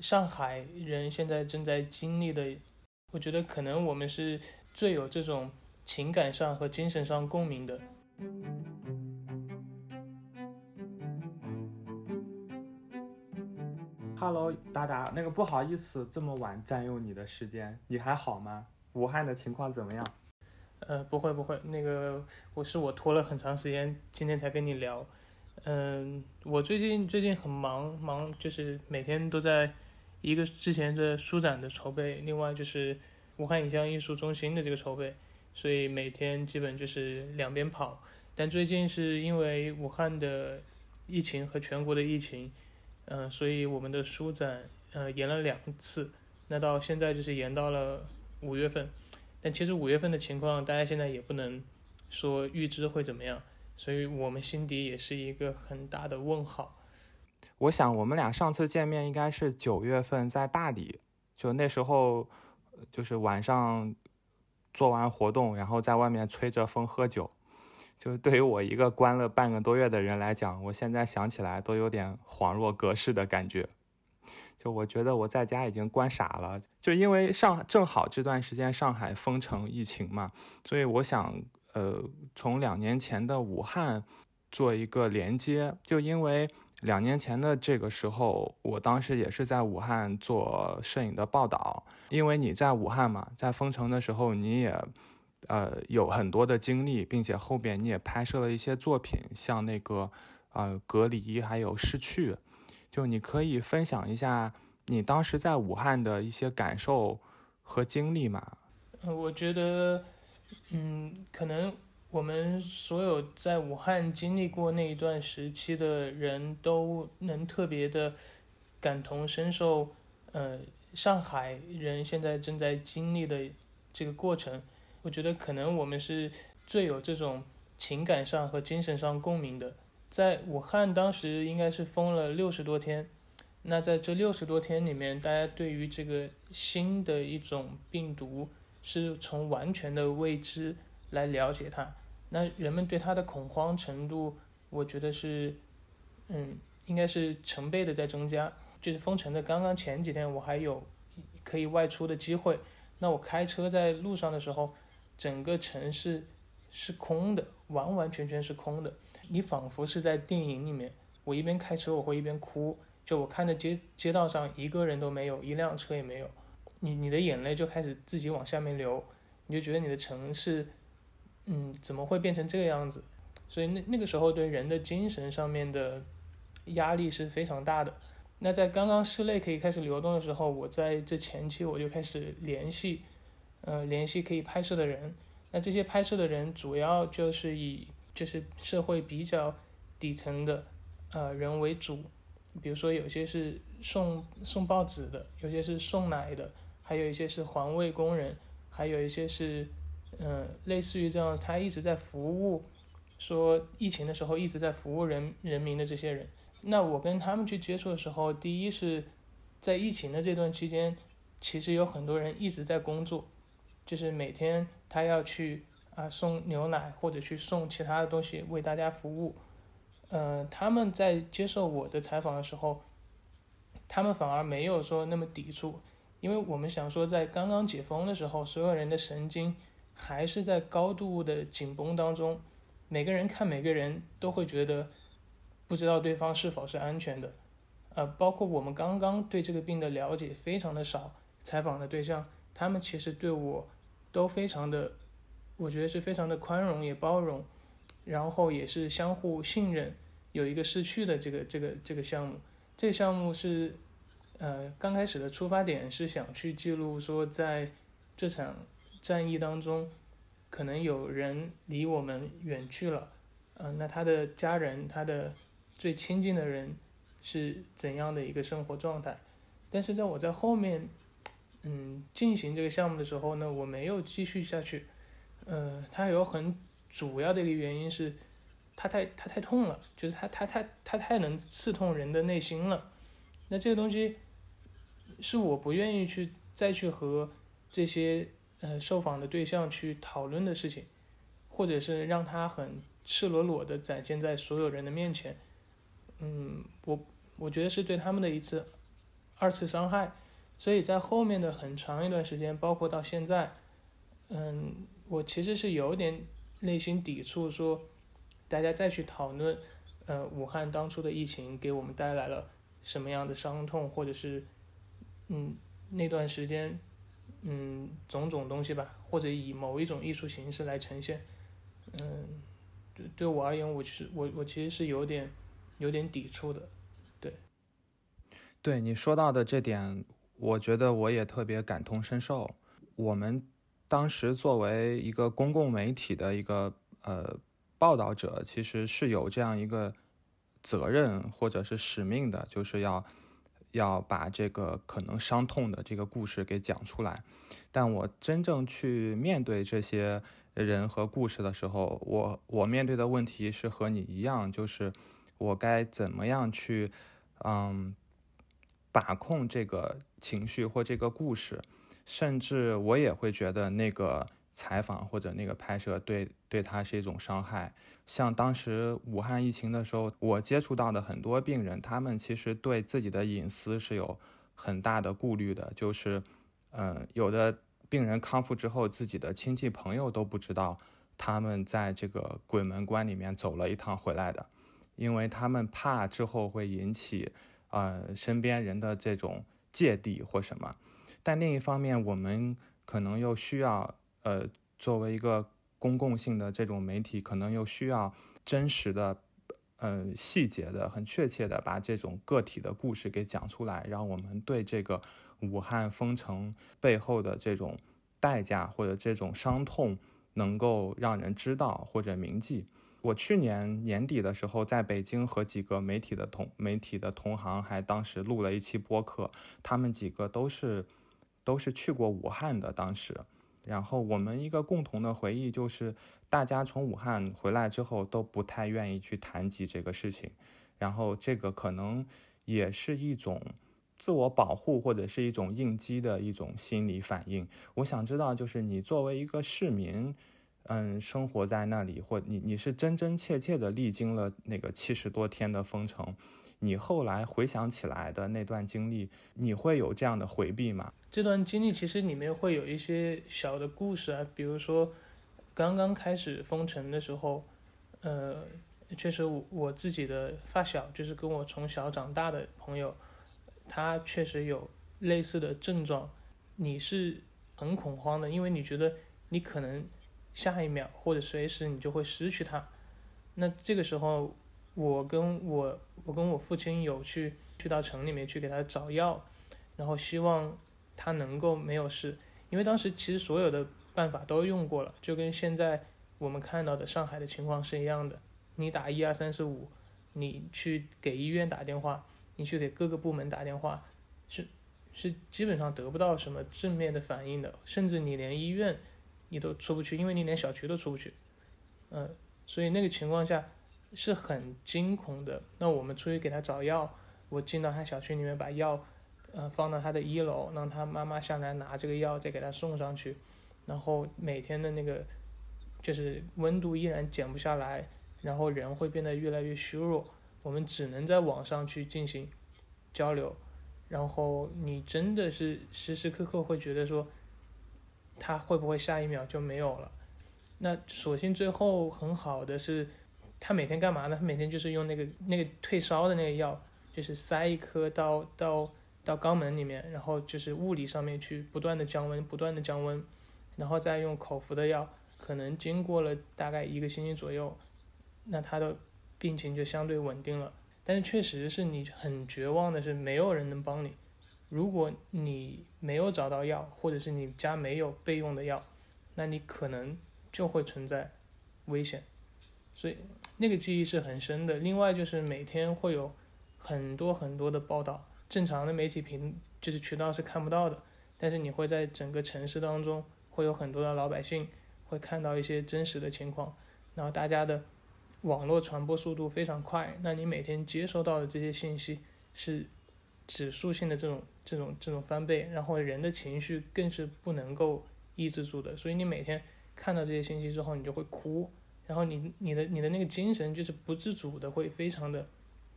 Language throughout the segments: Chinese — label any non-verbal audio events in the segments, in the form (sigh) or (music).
上海人现在正在经历的，我觉得可能我们是最有这种情感上和精神上共鸣的。Hello，达达，那个不好意思这么晚占用你的时间，你还好吗？武汉的情况怎么样？呃，不会不会，那个我是我拖了很长时间，今天才跟你聊。嗯，我最近最近很忙，忙就是每天都在一个之前的书展的筹备，另外就是武汉影像艺术中心的这个筹备，所以每天基本就是两边跑。但最近是因为武汉的疫情和全国的疫情。嗯，所以我们的书展呃延了两次，那到现在就是延到了五月份，但其实五月份的情况大家现在也不能说预知会怎么样，所以我们心底也是一个很大的问号。我想我们俩上次见面应该是九月份在大理，就那时候就是晚上做完活动，然后在外面吹着风喝酒。就对于我一个关了半个多月的人来讲，我现在想起来都有点恍若隔世的感觉。就我觉得我在家已经关傻了，就因为上正好这段时间上海封城疫情嘛，所以我想呃从两年前的武汉做一个连接。就因为两年前的这个时候，我当时也是在武汉做摄影的报道，因为你在武汉嘛，在封城的时候你也。呃，有很多的经历，并且后边你也拍摄了一些作品，像那个呃隔离，还有失去，就你可以分享一下你当时在武汉的一些感受和经历吗？我觉得，嗯，可能我们所有在武汉经历过那一段时期的人都能特别的感同身受，呃，上海人现在正在经历的这个过程。我觉得可能我们是最有这种情感上和精神上共鸣的。在武汉当时应该是封了六十多天，那在这六十多天里面，大家对于这个新的一种病毒是从完全的未知来了解它，那人们对它的恐慌程度，我觉得是，嗯，应该是成倍的在增加。就是封城的刚刚前几天，我还有可以外出的机会，那我开车在路上的时候。整个城市是空的，完完全全是空的。你仿佛是在电影里面。我一边开车，我会一边哭。就我看着街街道上一个人都没有，一辆车也没有。你你的眼泪就开始自己往下面流，你就觉得你的城市，嗯，怎么会变成这个样子？所以那那个时候对人的精神上面的压力是非常大的。那在刚刚室内可以开始流动的时候，我在这前期我就开始联系。呃，联系可以拍摄的人，那这些拍摄的人主要就是以就是社会比较底层的呃人为主，比如说有些是送送报纸的，有些是送奶的，还有一些是环卫工人，还有一些是嗯类似于这样，他一直在服务，说疫情的时候一直在服务人人民的这些人。那我跟他们去接触的时候，第一是在疫情的这段期间，其实有很多人一直在工作。就是每天他要去啊送牛奶或者去送其他的东西为大家服务，呃，他们在接受我的采访的时候，他们反而没有说那么抵触，因为我们想说在刚刚解封的时候，所有人的神经还是在高度的紧绷当中，每个人看每个人都会觉得不知道对方是否是安全的，呃，包括我们刚刚对这个病的了解非常的少，采访的对象他们其实对我。都非常的，我觉得是非常的宽容也包容，然后也是相互信任，有一个逝去的这个这个这个项目。这个项目是，呃，刚开始的出发点是想去记录说，在这场战役当中，可能有人离我们远去了，嗯，那他的家人，他的最亲近的人是怎样的一个生活状态？但是在我在后面。嗯，进行这个项目的时候呢，我没有继续下去。呃，它有很主要的一个原因是，它太它太痛了，就是它它它它太能刺痛人的内心了。那这个东西是我不愿意去再去和这些呃受访的对象去讨论的事情，或者是让他很赤裸裸的展现在所有人的面前。嗯，我我觉得是对他们的一次。二次伤害，所以在后面的很长一段时间，包括到现在，嗯，我其实是有点内心抵触，说大家再去讨论，呃，武汉当初的疫情给我们带来了什么样的伤痛，或者是，嗯，那段时间，嗯，种种东西吧，或者以某一种艺术形式来呈现，嗯，对对我而言，我其实我我其实是有点有点抵触的。对对你说到的这点，我觉得我也特别感同身受。我们当时作为一个公共媒体的一个呃报道者，其实是有这样一个责任或者是使命的，就是要要把这个可能伤痛的这个故事给讲出来。但我真正去面对这些人和故事的时候，我我面对的问题是和你一样，就是我该怎么样去嗯。把控这个情绪或这个故事，甚至我也会觉得那个采访或者那个拍摄对对他是一种伤害。像当时武汉疫情的时候，我接触到的很多病人，他们其实对自己的隐私是有很大的顾虑的。就是，嗯，有的病人康复之后，自己的亲戚朋友都不知道他们在这个鬼门关里面走了一趟回来的，因为他们怕之后会引起。呃，身边人的这种芥蒂或什么，但另一方面，我们可能又需要，呃，作为一个公共性的这种媒体，可能又需要真实的，呃，细节的、很确切的把这种个体的故事给讲出来，让我们对这个武汉封城背后的这种代价或者这种伤痛，能够让人知道或者铭记。我去年年底的时候，在北京和几个媒体的同媒体的同行，还当时录了一期播客。他们几个都是都是去过武汉的，当时。然后我们一个共同的回忆就是，大家从武汉回来之后都不太愿意去谈及这个事情。然后这个可能也是一种自我保护或者是一种应激的一种心理反应。我想知道，就是你作为一个市民。嗯，生活在那里，或你你是真真切切的历经了那个七十多天的封城，你后来回想起来的那段经历，你会有这样的回避吗？这段经历其实里面会有一些小的故事啊，比如说刚刚开始封城的时候，呃，确实我我自己的发小，就是跟我从小长大的朋友，他确实有类似的症状，你是很恐慌的，因为你觉得你可能。下一秒或者随时你就会失去他，那这个时候我跟我我跟我父亲有去去到城里面去给他找药，然后希望他能够没有事，因为当时其实所有的办法都用过了，就跟现在我们看到的上海的情况是一样的，你打一二三四五，你去给医院打电话，你去给各个部门打电话，是是基本上得不到什么正面的反应的，甚至你连医院。你都出不去，因为你连小区都出不去，嗯，所以那个情况下是很惊恐的。那我们出去给他找药，我进到他小区里面把药，呃，放到他的一楼，让他妈妈下来拿这个药，再给他送上去。然后每天的那个就是温度依然减不下来，然后人会变得越来越虚弱。我们只能在网上去进行交流，然后你真的是时时刻刻会觉得说。他会不会下一秒就没有了？那所幸最后很好的是，他每天干嘛呢？他每天就是用那个那个退烧的那个药，就是塞一颗到到到肛门里面，然后就是物理上面去不断的降温，不断的降温，然后再用口服的药，可能经过了大概一个星期左右，那他的病情就相对稳定了。但是确实是你很绝望的是，没有人能帮你。如果你没有找到药，或者是你家没有备用的药，那你可能就会存在危险，所以那个记忆是很深的。另外就是每天会有很多很多的报道，正常的媒体频就是渠道是看不到的，但是你会在整个城市当中会有很多的老百姓会看到一些真实的情况，然后大家的网络传播速度非常快，那你每天接收到的这些信息是。指数性的这种这种这种翻倍，然后人的情绪更是不能够抑制住的，所以你每天看到这些信息之后，你就会哭，然后你你的你的那个精神就是不自主的会非常的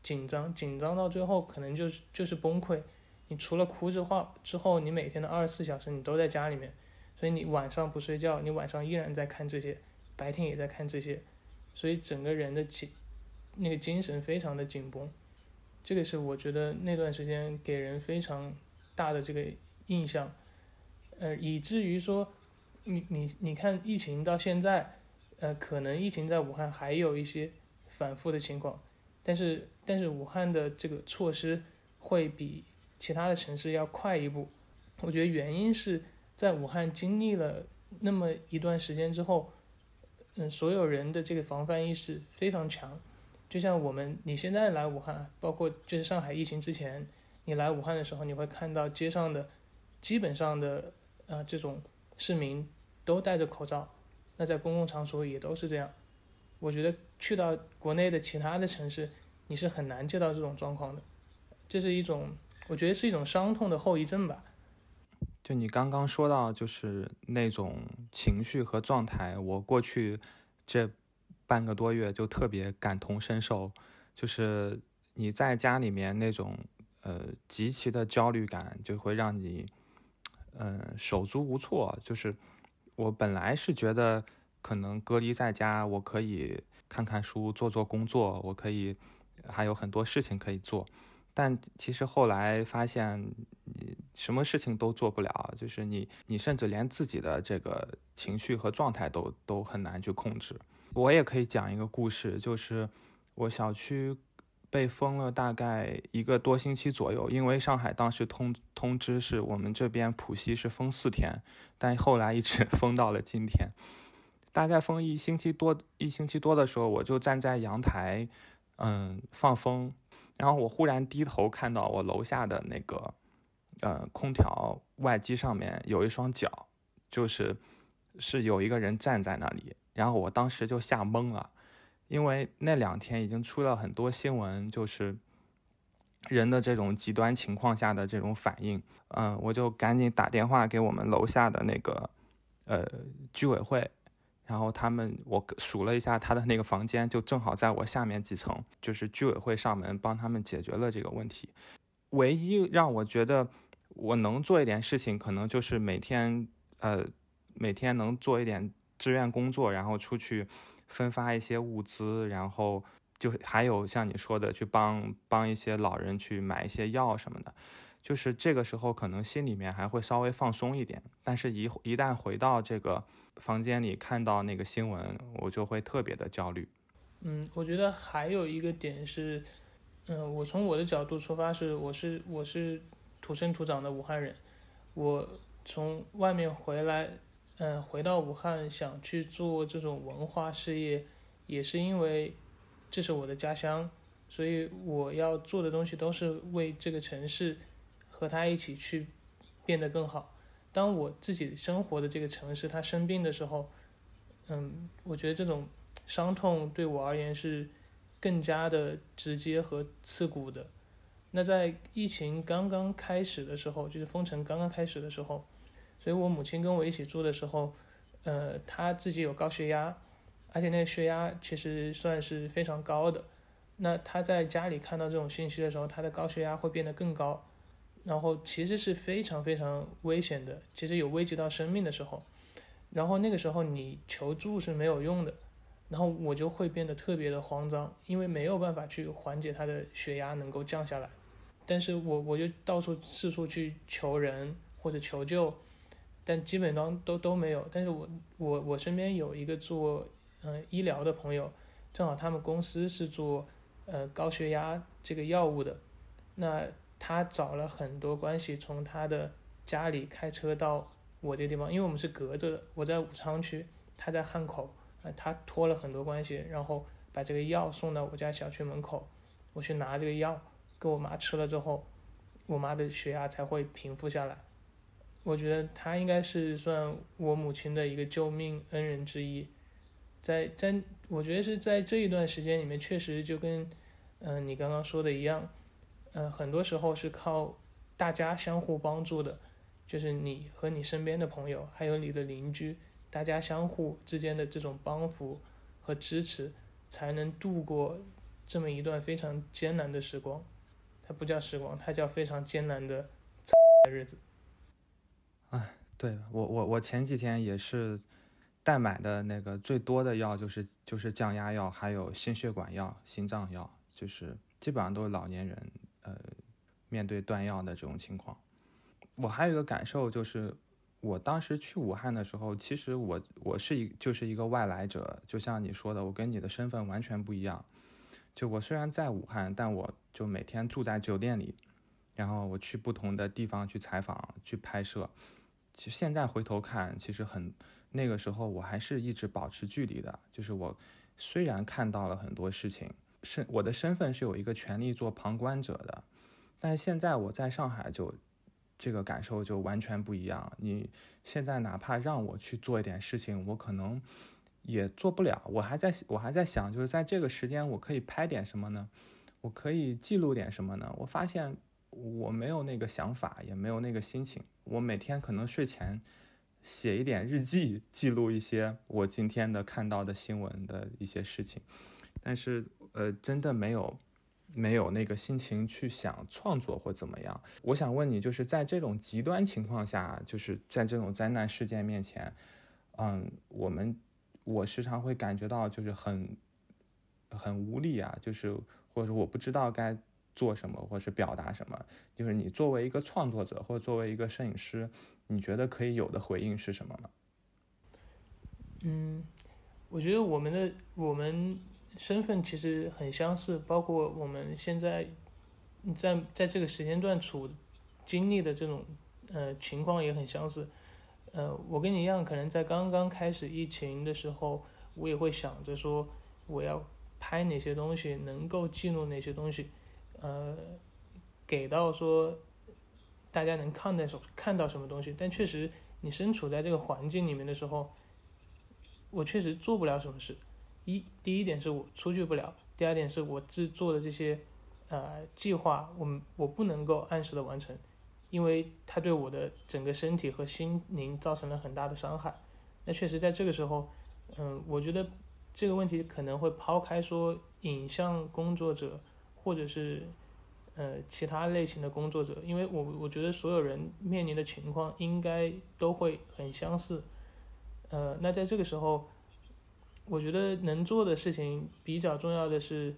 紧张，紧张到最后可能就是就是崩溃，你除了哭之后之后，你每天的二十四小时你都在家里面，所以你晚上不睡觉，你晚上依然在看这些，白天也在看这些，所以整个人的紧那个精神非常的紧绷，这个是我觉得那段时间给人非常大的这个印象，呃，以至于说你你你看疫情到现在，呃，可能疫情在武汉还有一些反复的情况，但是但是武汉的这个措施会比其他的城市要快一步，我觉得原因是在武汉经历了那么一段时间之后，嗯，所有人的这个防范意识非常强。就像我们你现在来武汉，包括就是上海疫情之前，你来武汉的时候，你会看到街上的基本上的呃这种市民都戴着口罩，那在公共场所也都是这样。我觉得去到国内的其他的城市，你是很难见到这种状况的，这是一种我觉得是一种伤痛的后遗症吧。就你刚刚说到，就是那种情绪和状态，我过去这。半个多月就特别感同身受，就是你在家里面那种呃极其的焦虑感，就会让你嗯手足无措。就是我本来是觉得可能隔离在家，我可以看看书、做做工作，我可以还有很多事情可以做，但其实后来发现你什么事情都做不了，就是你你甚至连自己的这个情绪和状态都都很难去控制。我也可以讲一个故事，就是我小区被封了大概一个多星期左右，因为上海当时通通知是我们这边浦西是封四天，但后来一直 (laughs) 封到了今天。大概封一星期多，一星期多的时候，我就站在阳台，嗯，放风，然后我忽然低头看到我楼下的那个，呃，空调外机上面有一双脚，就是是有一个人站在那里。然后我当时就吓懵了，因为那两天已经出了很多新闻，就是人的这种极端情况下的这种反应。嗯，我就赶紧打电话给我们楼下的那个呃居委会，然后他们我数了一下他的那个房间，就正好在我下面几层，就是居委会上门帮他们解决了这个问题。唯一让我觉得我能做一点事情，可能就是每天呃每天能做一点。志愿工作，然后出去分发一些物资，然后就还有像你说的，去帮帮一些老人去买一些药什么的。就是这个时候，可能心里面还会稍微放松一点。但是，一一旦回到这个房间里，看到那个新闻，我就会特别的焦虑。嗯，我觉得还有一个点是，嗯，我从我的角度出发，是我是我是土生土长的武汉人，我从外面回来。嗯，回到武汉想去做这种文化事业，也是因为这是我的家乡，所以我要做的东西都是为这个城市和他一起去变得更好。当我自己生活的这个城市他生病的时候，嗯，我觉得这种伤痛对我而言是更加的直接和刺骨的。那在疫情刚刚开始的时候，就是封城刚刚开始的时候。所以我母亲跟我一起住的时候，呃，她自己有高血压，而且那个血压其实算是非常高的。那她在家里看到这种信息的时候，她的高血压会变得更高，然后其实是非常非常危险的，其实有危及到生命的时候。然后那个时候你求助是没有用的，然后我就会变得特别的慌张，因为没有办法去缓解她的血压能够降下来。但是我我就到处四处去求人或者求救。但基本上都都没有，但是我我我身边有一个做嗯医疗的朋友，正好他们公司是做呃高血压这个药物的，那他找了很多关系，从他的家里开车到我这个地方，因为我们是隔着的，我在武昌区，他在汉口，啊他托了很多关系，然后把这个药送到我家小区门口，我去拿这个药给我妈吃了之后，我妈的血压才会平复下来。我觉得他应该是算我母亲的一个救命恩人之一，在在，我觉得是在这一段时间里面，确实就跟，嗯，你刚刚说的一样，嗯，很多时候是靠大家相互帮助的，就是你和你身边的朋友，还有你的邻居，大家相互之间的这种帮扶和支持，才能度过这么一段非常艰难的时光。它不叫时光，它叫非常艰难的日子。哎，对我我我前几天也是代买的那个最多的药就是就是降压药，还有心血管药、心脏药，就是基本上都是老年人呃面对断药的这种情况。我还有一个感受就是。我当时去武汉的时候，其实我我是一就是一个外来者，就像你说的，我跟你的身份完全不一样。就我虽然在武汉，但我就每天住在酒店里，然后我去不同的地方去采访、去拍摄。其实现在回头看，其实很那个时候我还是一直保持距离的。就是我虽然看到了很多事情，是我的身份是有一个权利做旁观者的，但是现在我在上海就。这个感受就完全不一样。你现在哪怕让我去做一点事情，我可能也做不了。我还在我还在想，就是在这个时间，我可以拍点什么呢？我可以记录点什么呢？我发现我没有那个想法，也没有那个心情。我每天可能睡前写一点日记，记录一些我今天的看到的新闻的一些事情，但是呃，真的没有。没有那个心情去想创作或怎么样。我想问你，就是在这种极端情况下，就是在这种灾难事件面前，嗯，我们我时常会感觉到就是很很无力啊，就是或者说我不知道该做什么，或是表达什么。就是你作为一个创作者，或作为一个摄影师，你觉得可以有的回应是什么吗？嗯，我觉得我们的我们。身份其实很相似，包括我们现在在在这个时间段处经历的这种呃情况也很相似。呃，我跟你一样，可能在刚刚开始疫情的时候，我也会想着说我要拍哪些东西，能够记录哪些东西，呃，给到说大家能看到什看到什么东西。但确实，你身处在这个环境里面的时候，我确实做不了什么事。一第一点是我出去不了，第二点是我制作的这些，呃，计划，我我不能够按时的完成，因为它对我的整个身体和心灵造成了很大的伤害。那确实在这个时候，嗯，我觉得这个问题可能会抛开说影像工作者或者是呃其他类型的工作者，因为我我觉得所有人面临的情况应该都会很相似。呃，那在这个时候。我觉得能做的事情比较重要的是，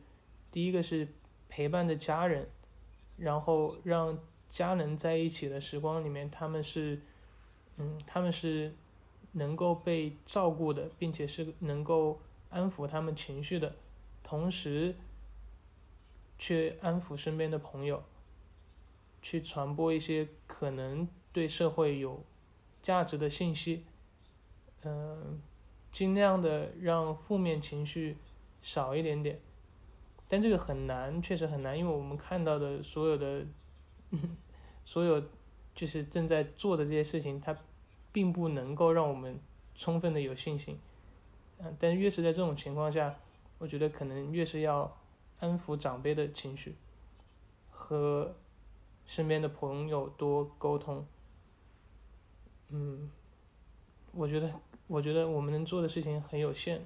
第一个是陪伴着家人，然后让家人在一起的时光里面，他们是，嗯，他们是能够被照顾的，并且是能够安抚他们情绪的，同时，去安抚身边的朋友，去传播一些可能对社会有价值的信息，嗯。尽量的让负面情绪少一点点，但这个很难，确实很难，因为我们看到的所有的，(laughs) 所有就是正在做的这些事情，它并不能够让我们充分的有信心。嗯，但越是在这种情况下，我觉得可能越是要安抚长辈的情绪，和身边的朋友多沟通。嗯，我觉得。我觉得我们能做的事情很有限。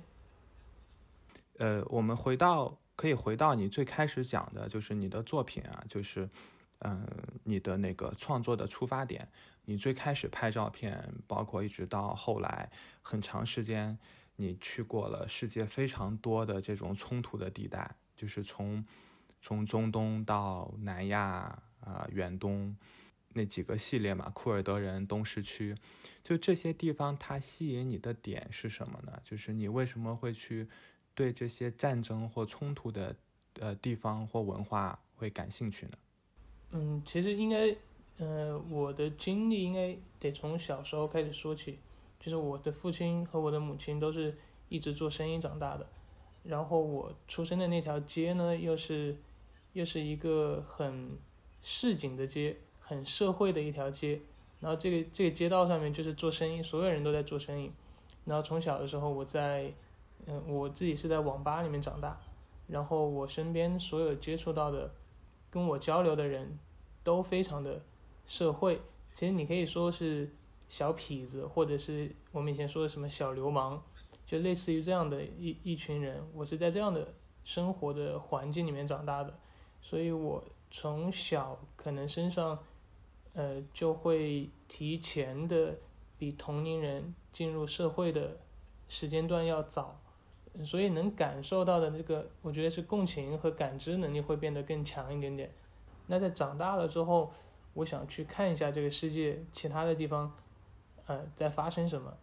呃，我们回到可以回到你最开始讲的，就是你的作品啊，就是嗯，你的那个创作的出发点。你最开始拍照片，包括一直到后来很长时间，你去过了世界非常多的这种冲突的地带，就是从从中东到南亚啊，远东。那几个系列嘛，库尔德人东市区，就这些地方，它吸引你的点是什么呢？就是你为什么会去对这些战争或冲突的呃地方或文化会感兴趣呢？嗯，其实应该，呃，我的经历应该得从小时候开始说起。就是我的父亲和我的母亲都是一直做生意长大的，然后我出生的那条街呢，又是又是一个很市井的街。很社会的一条街，然后这个这个街道上面就是做生意，所有人都在做生意。然后从小的时候，我在，嗯，我自己是在网吧里面长大，然后我身边所有接触到的，跟我交流的人，都非常的社会。其实你可以说是小痞子，或者是我们以前说的什么小流氓，就类似于这样的一一群人。我是在这样的生活的环境里面长大的，所以我从小可能身上，呃，就会提前的比同龄人进入社会的时间段要早，所以能感受到的这个，我觉得是共情和感知能力会变得更强一点点。那在长大了之后，我想去看一下这个世界其他的地方，呃，在发生什么，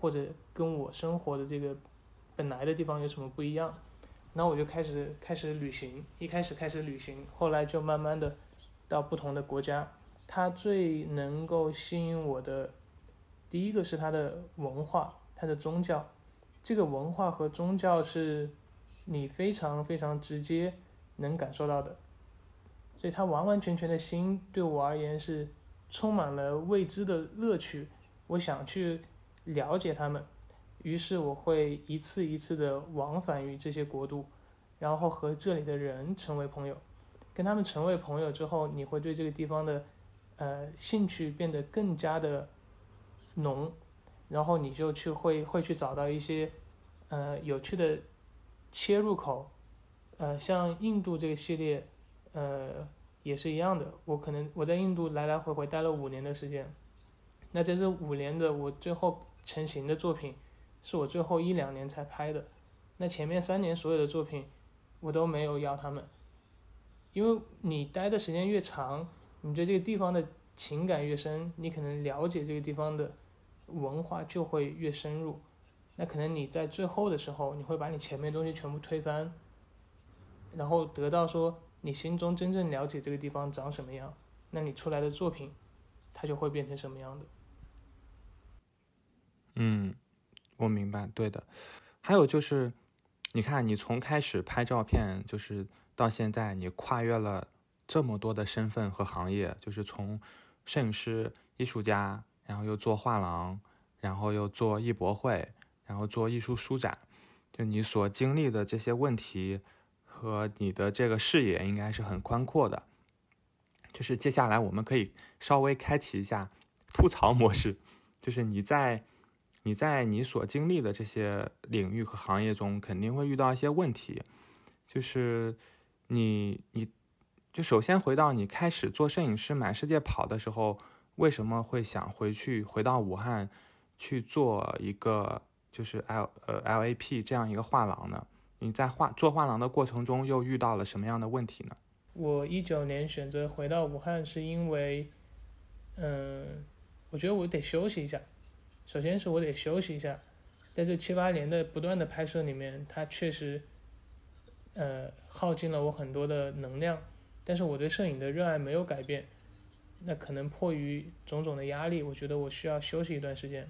或者跟我生活的这个本来的地方有什么不一样。那我就开始开始旅行，一开始开始旅行，后来就慢慢的到不同的国家。它最能够吸引我的，第一个是它的文化，它的宗教。这个文化和宗教是你非常非常直接能感受到的，所以它完完全全的心对我而言是充满了未知的乐趣。我想去了解他们。于是我会一次一次的往返于这些国度，然后和这里的人成为朋友，跟他们成为朋友之后，你会对这个地方的，呃，兴趣变得更加的浓，然后你就去会会去找到一些，呃，有趣的切入口，呃，像印度这个系列，呃，也是一样的。我可能我在印度来来回回待了五年的时间，那在这五年的我最后成型的作品。是我最后一两年才拍的，那前面三年所有的作品，我都没有要他们，因为你待的时间越长，你对这个地方的情感越深，你可能了解这个地方的文化就会越深入，那可能你在最后的时候，你会把你前面东西全部推翻，然后得到说你心中真正了解这个地方长什么样，那你出来的作品，它就会变成什么样的。嗯。我明白，对的。还有就是，你看，你从开始拍照片，就是到现在，你跨越了这么多的身份和行业，就是从摄影师、艺术家，然后又做画廊，然后又做艺博会，然后做艺术书展，就你所经历的这些问题和你的这个视野，应该是很宽阔的。就是接下来我们可以稍微开启一下吐槽模式，就是你在。你在你所经历的这些领域和行业中，肯定会遇到一些问题，就是你，你，就首先回到你开始做摄影师满世界跑的时候，为什么会想回去回到武汉去做一个就是 L 呃 LAP 这样一个画廊呢？你在画做画廊的过程中又遇到了什么样的问题呢？我一九年选择回到武汉，是因为，嗯，我觉得我得休息一下。首先是我得休息一下，在这七八年的不断的拍摄里面，它确实，呃，耗尽了我很多的能量。但是我对摄影的热爱没有改变，那可能迫于种种的压力，我觉得我需要休息一段时间。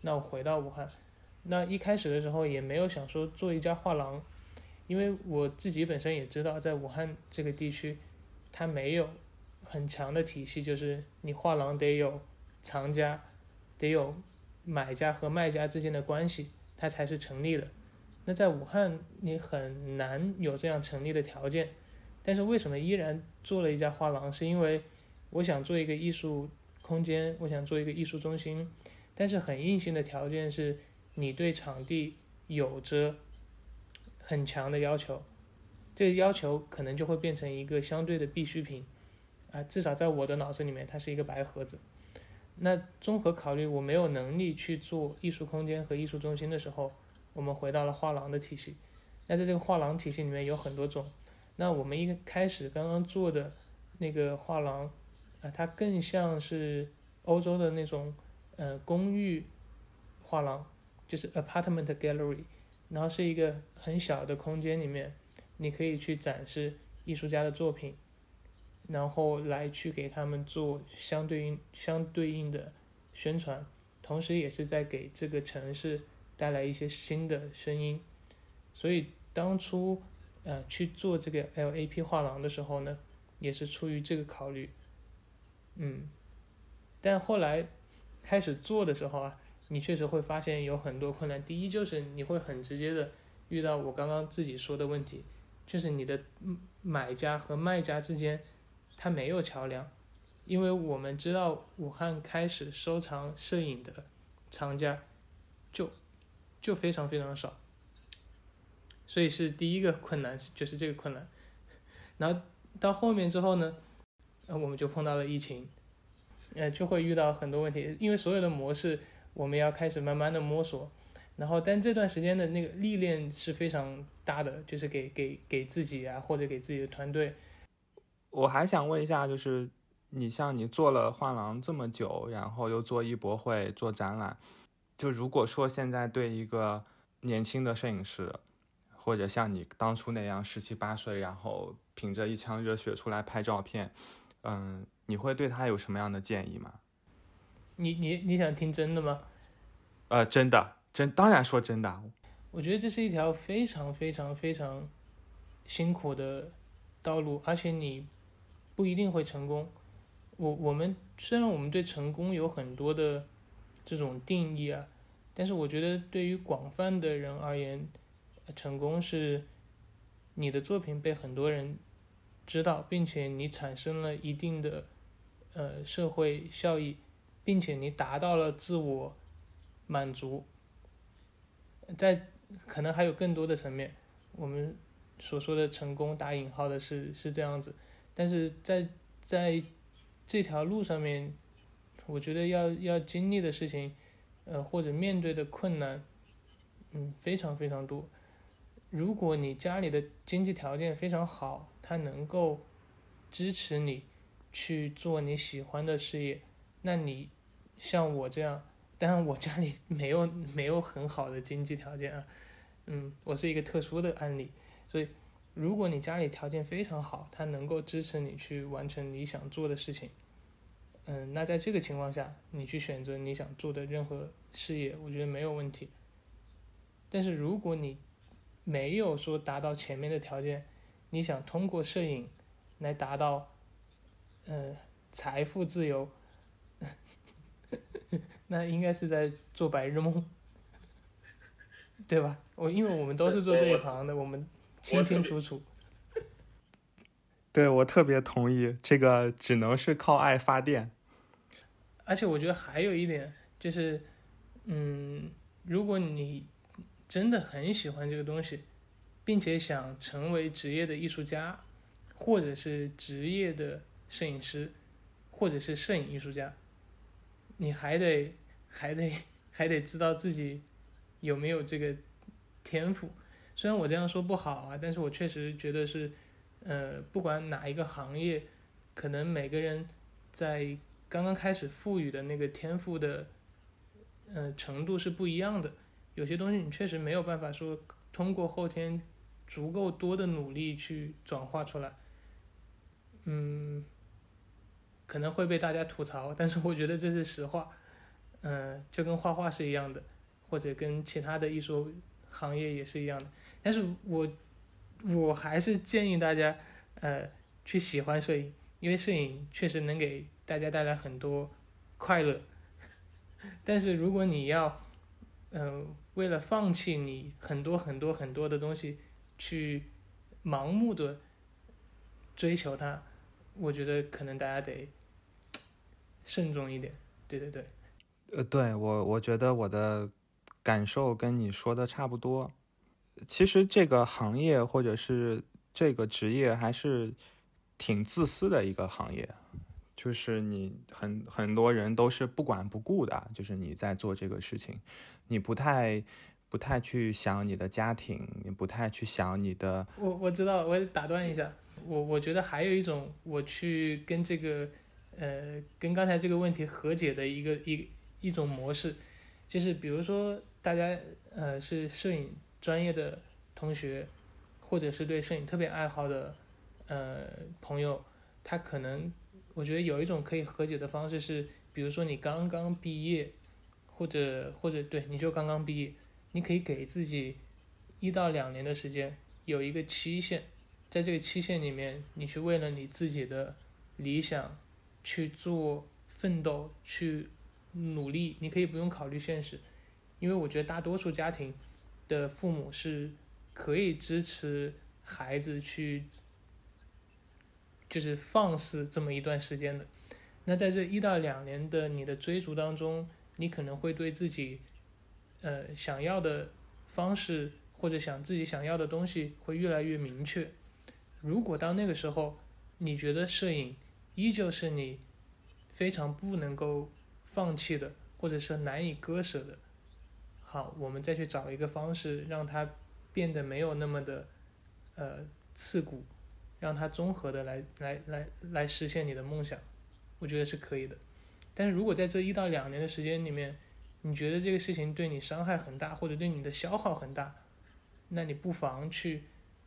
那我回到武汉，那一开始的时候也没有想说做一家画廊，因为我自己本身也知道，在武汉这个地区，它没有很强的体系，就是你画廊得有藏家，得有。买家和卖家之间的关系，它才是成立的。那在武汉，你很难有这样成立的条件。但是为什么依然做了一家画廊？是因为我想做一个艺术空间，我想做一个艺术中心。但是很硬性的条件是，你对场地有着很强的要求。这个要求可能就会变成一个相对的必需品。啊，至少在我的脑子里面，它是一个白盒子。那综合考虑，我没有能力去做艺术空间和艺术中心的时候，我们回到了画廊的体系。那在这个画廊体系里面有很多种。那我们一开始刚刚做的那个画廊，啊，它更像是欧洲的那种呃公寓画廊，就是 apartment gallery，然后是一个很小的空间里面，你可以去展示艺术家的作品。然后来去给他们做相对应相对应的宣传，同时也是在给这个城市带来一些新的声音。所以当初呃去做这个 LAP 画廊的时候呢，也是出于这个考虑。嗯，但后来开始做的时候啊，你确实会发现有很多困难。第一就是你会很直接的遇到我刚刚自己说的问题，就是你的买家和卖家之间。它没有桥梁，因为我们知道武汉开始收藏摄影的藏家就就非常非常少，所以是第一个困难就是这个困难。然后到后面之后呢，呃，我们就碰到了疫情，呃，就会遇到很多问题，因为所有的模式我们要开始慢慢的摸索，然后但这段时间的那个历练是非常大的，就是给给给自己啊，或者给自己的团队。我还想问一下，就是你像你做了画廊这么久，然后又做艺博会、做展览，就如果说现在对一个年轻的摄影师，或者像你当初那样十七八岁，然后凭着一腔热血出来拍照片，嗯，你会对他有什么样的建议吗？你你你想听真的吗？呃，真的，真当然说真的。我觉得这是一条非常非常非常辛苦的道路，而且你不一定会成功。我我们虽然我们对成功有很多的这种定义啊，但是我觉得对于广泛的人而言，成功是你的作品被很多人知道，并且你产生了一定的呃社会效益，并且你达到了自我满足。在可能还有更多的层面，我们所说的成功打引号的是是这样子，但是在在这条路上面，我觉得要要经历的事情，呃或者面对的困难，嗯非常非常多。如果你家里的经济条件非常好，他能够支持你去做你喜欢的事业，那你像我这样，当然我家里没有没有很好的经济条件啊，嗯，我是一个特殊的案例，所以如果你家里条件非常好，它能够支持你去完成你想做的事情，嗯，那在这个情况下，你去选择你想做的任何事业，我觉得没有问题。但是如果你没有说达到前面的条件，你想通过摄影来达到，呃，财富自由，(laughs) 那应该是在做白日梦，(laughs) 对吧？我因为我们都是做这一行的，我们清清楚楚。(laughs) 对，我特别同意，这个只能是靠爱发电。而且我觉得还有一点就是，嗯，如果你。真的很喜欢这个东西，并且想成为职业的艺术家，或者是职业的摄影师，或者是摄影艺术家，你还得还得还得知道自己有没有这个天赋。虽然我这样说不好啊，但是我确实觉得是，呃，不管哪一个行业，可能每个人在刚刚开始赋予的那个天赋的，呃，程度是不一样的。有些东西你确实没有办法说通过后天足够多的努力去转化出来，嗯，可能会被大家吐槽，但是我觉得这是实话，嗯，就跟画画是一样的，或者跟其他的艺术行业也是一样的，但是我我还是建议大家，呃，去喜欢摄影，因为摄影确实能给大家带来很多快乐，但是如果你要，嗯。为了放弃你很多很多很多的东西，去盲目的追求它，我觉得可能大家得慎重一点。对对对，呃，对我我觉得我的感受跟你说的差不多。其实这个行业或者是这个职业还是挺自私的一个行业，就是你很很多人都是不管不顾的，就是你在做这个事情。你不太不太去想你的家庭，你不太去想你的。我我知道，我打断一下，我我觉得还有一种我去跟这个呃跟刚才这个问题和解的一个一一种模式，就是比如说大家呃是摄影专业的同学，或者是对摄影特别爱好的呃朋友，他可能我觉得有一种可以和解的方式是，比如说你刚刚毕业。或者或者对，你就刚刚毕业，你可以给自己一到两年的时间，有一个期限，在这个期限里面，你去为了你自己的理想去做奋斗，去努力。你可以不用考虑现实，因为我觉得大多数家庭的父母是可以支持孩子去，就是放肆这么一段时间的。那在这一到两年的你的追逐当中，你可能会对自己，呃，想要的方式或者想自己想要的东西会越来越明确。如果到那个时候，你觉得摄影依旧是你非常不能够放弃的，或者是难以割舍的。好，我们再去找一个方式，让它变得没有那么的呃刺骨，让它综合的来来来来实现你的梦想，我觉得是可以的。但是如果在这一到两年的时间里面，你觉得这个事情对你伤害很大，或者对你的消耗很大，那你不妨去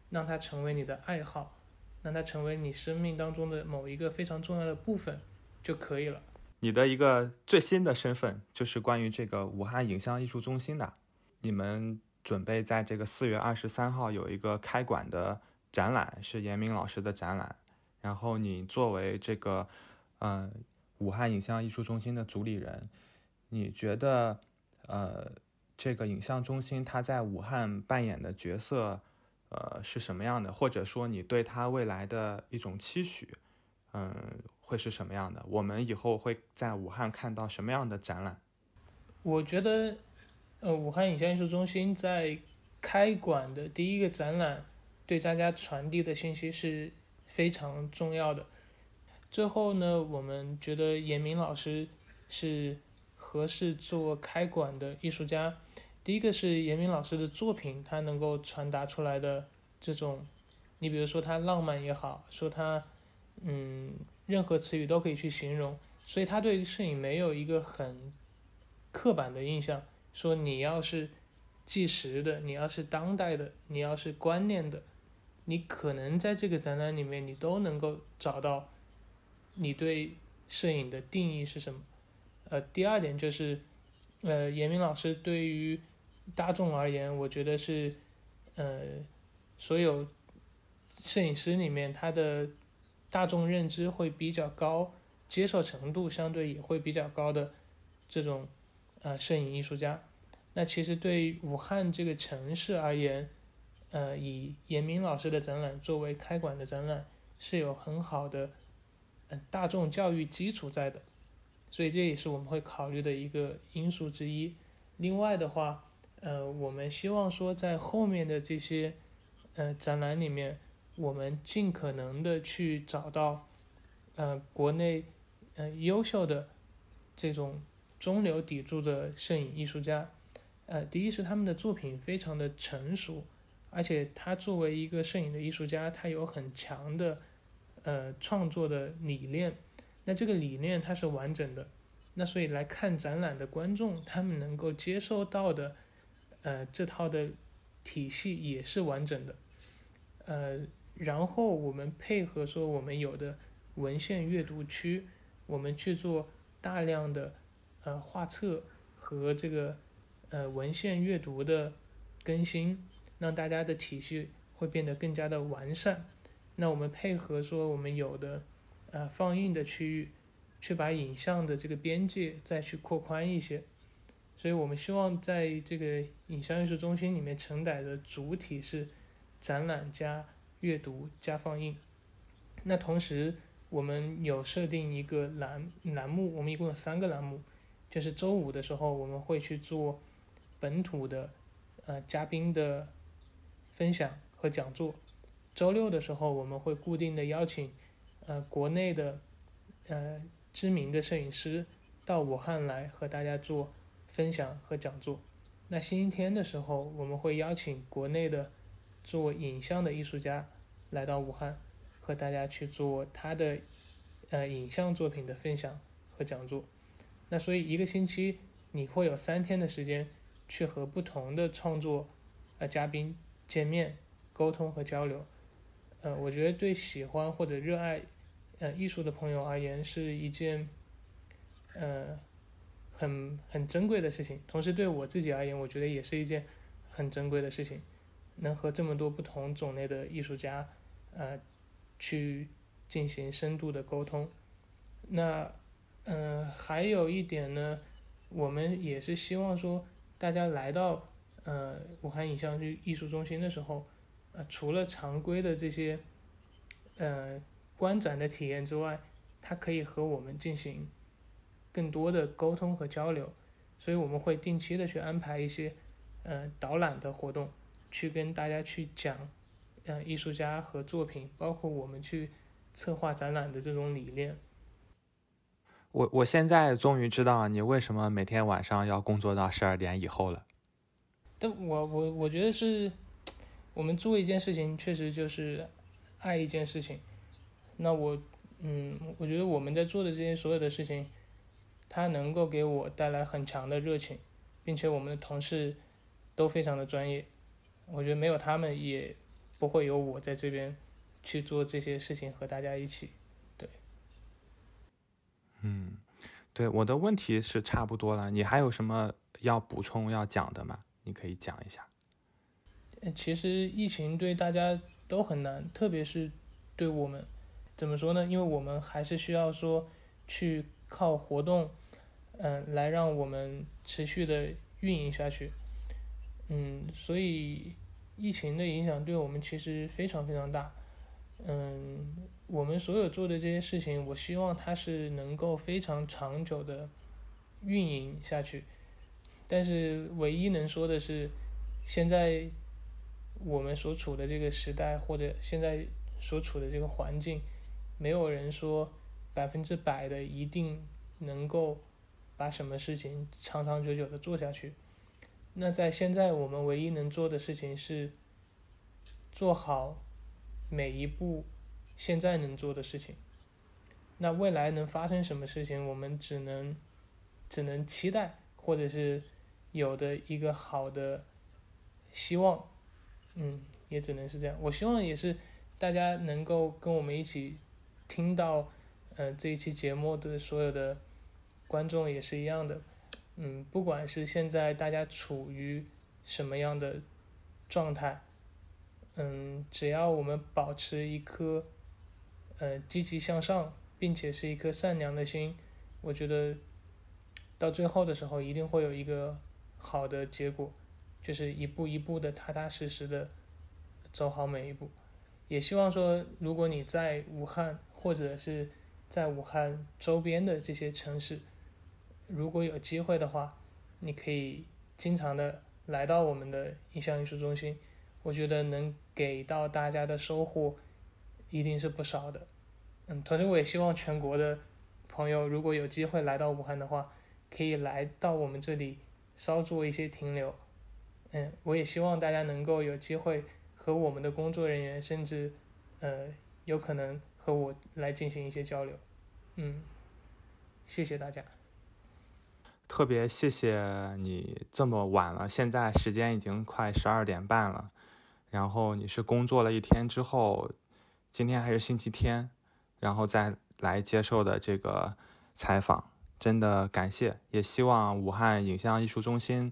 让它成为你的爱好，让它成为你生命当中的某一个非常重要的部分就可以了。你的一个最新的身份就是关于这个武汉影像艺术中心的，你们准备在这个四月二十三号有一个开馆的展览，是严明老师的展览。然后你作为这个，嗯，武汉影像艺术中心的主理人。你觉得，呃，这个影像中心它在武汉扮演的角色，呃，是什么样的？或者说你对它未来的一种期许，嗯，会是什么样的？我们以后会在武汉看到什么样的展览？我觉得，呃，武汉影像艺术中心在开馆的第一个展览，对大家传递的信息是非常重要的。最后呢，我们觉得严明老师是。合适做开馆的艺术家，第一个是严明老师的作品，他能够传达出来的这种，你比如说他浪漫也好，说他，嗯，任何词语都可以去形容，所以他对摄影没有一个很刻板的印象，说你要是纪实的，你要是当代的，你要是观念的，你可能在这个展览里面你都能够找到你对摄影的定义是什么。呃，第二点就是，呃，严明老师对于大众而言，我觉得是，呃，所有摄影师里面，他的大众认知会比较高，接受程度相对也会比较高的这种呃摄影艺术家。那其实对武汉这个城市而言，呃，以严明老师的展览作为开馆的展览，是有很好的嗯大众教育基础在的。所以这也是我们会考虑的一个因素之一。另外的话，呃，我们希望说在后面的这些呃展览里面，我们尽可能的去找到呃国内呃优秀的这种中流砥柱的摄影艺术家。呃，第一是他们的作品非常的成熟，而且他作为一个摄影的艺术家，他有很强的呃创作的理念。那这个理念它是完整的，那所以来看展览的观众，他们能够接收到的，呃，这套的体系也是完整的，呃，然后我们配合说我们有的文献阅读区，我们去做大量的呃画册和这个呃文献阅读的更新，让大家的体系会变得更加的完善。那我们配合说我们有的。呃，放映的区域，去把影像的这个边界再去扩宽一些，所以我们希望在这个影像艺术中心里面承载的主体是展览加阅读加放映。那同时，我们有设定一个栏栏目，我们一共有三个栏目，就是周五的时候我们会去做本土的呃嘉宾的分享和讲座，周六的时候我们会固定的邀请。呃，国内的呃知名的摄影师到武汉来和大家做分享和讲座。那星期天的时候，我们会邀请国内的做影像的艺术家来到武汉，和大家去做他的呃影像作品的分享和讲座。那所以一个星期你会有三天的时间去和不同的创作呃嘉宾见面、沟通和交流。呃，我觉得对喜欢或者热爱。呃，艺术的朋友而言是一件，呃，很很珍贵的事情。同时，对我自己而言，我觉得也是一件很珍贵的事情，能和这么多不同种类的艺术家，呃，去进行深度的沟通。那，嗯，还有一点呢，我们也是希望说，大家来到呃武汉影像艺艺术中心的时候，呃，除了常规的这些，呃。观展的体验之外，它可以和我们进行更多的沟通和交流，所以我们会定期的去安排一些呃导览的活动，去跟大家去讲，呃艺术家和作品，包括我们去策划展览的这种理念。我我现在终于知道你为什么每天晚上要工作到十二点以后了。但我我我觉得是，我们做一件事情，确实就是爱一件事情。那我嗯，我觉得我们在做的这些所有的事情，它能够给我带来很强的热情，并且我们的同事都非常的专业。我觉得没有他们，也不会有我在这边去做这些事情和大家一起。对嗯，对，我的问题是差不多了。你还有什么要补充要讲的吗？你可以讲一下。其实疫情对大家都很难，特别是对我们，怎么说呢？因为我们还是需要说去靠活动，嗯，来让我们持续的运营下去。嗯，所以疫情的影响对我们其实非常非常大。嗯。我们所有做的这些事情，我希望它是能够非常长久的运营下去。但是唯一能说的是，现在我们所处的这个时代，或者现在所处的这个环境，没有人说百分之百的一定能够把什么事情长长久久的做下去。那在现在，我们唯一能做的事情是做好每一步。现在能做的事情，那未来能发生什么事情，我们只能只能期待，或者是有的一个好的希望，嗯，也只能是这样。我希望也是大家能够跟我们一起听到，呃，这一期节目的所有的观众也是一样的，嗯，不管是现在大家处于什么样的状态，嗯，只要我们保持一颗。呃，积极向上，并且是一颗善良的心，我觉得到最后的时候一定会有一个好的结果，就是一步一步的踏踏实实的走好每一步。也希望说，如果你在武汉或者是在武汉周边的这些城市，如果有机会的话，你可以经常的来到我们的印象艺术中心，我觉得能给到大家的收获。一定是不少的，嗯，同时我也希望全国的朋友，如果有机会来到武汉的话，可以来到我们这里稍做一些停留，嗯，我也希望大家能够有机会和我们的工作人员，甚至呃，有可能和我来进行一些交流，嗯，谢谢大家，特别谢谢你这么晚了，现在时间已经快十二点半了，然后你是工作了一天之后。今天还是星期天，然后再来接受的这个采访，真的感谢，也希望武汉影像艺术中心，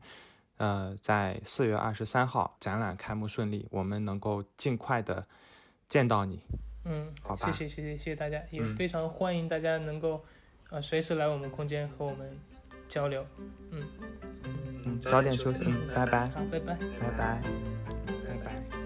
呃，在四月二十三号展览开幕顺利，我们能够尽快的见到你。嗯，好吧，谢谢谢谢谢谢大家，也非常欢迎大家能够呃随时来我们空间和我们交流。嗯。嗯，早点休息，嗯，拜拜，好，拜拜，拜拜，拜拜。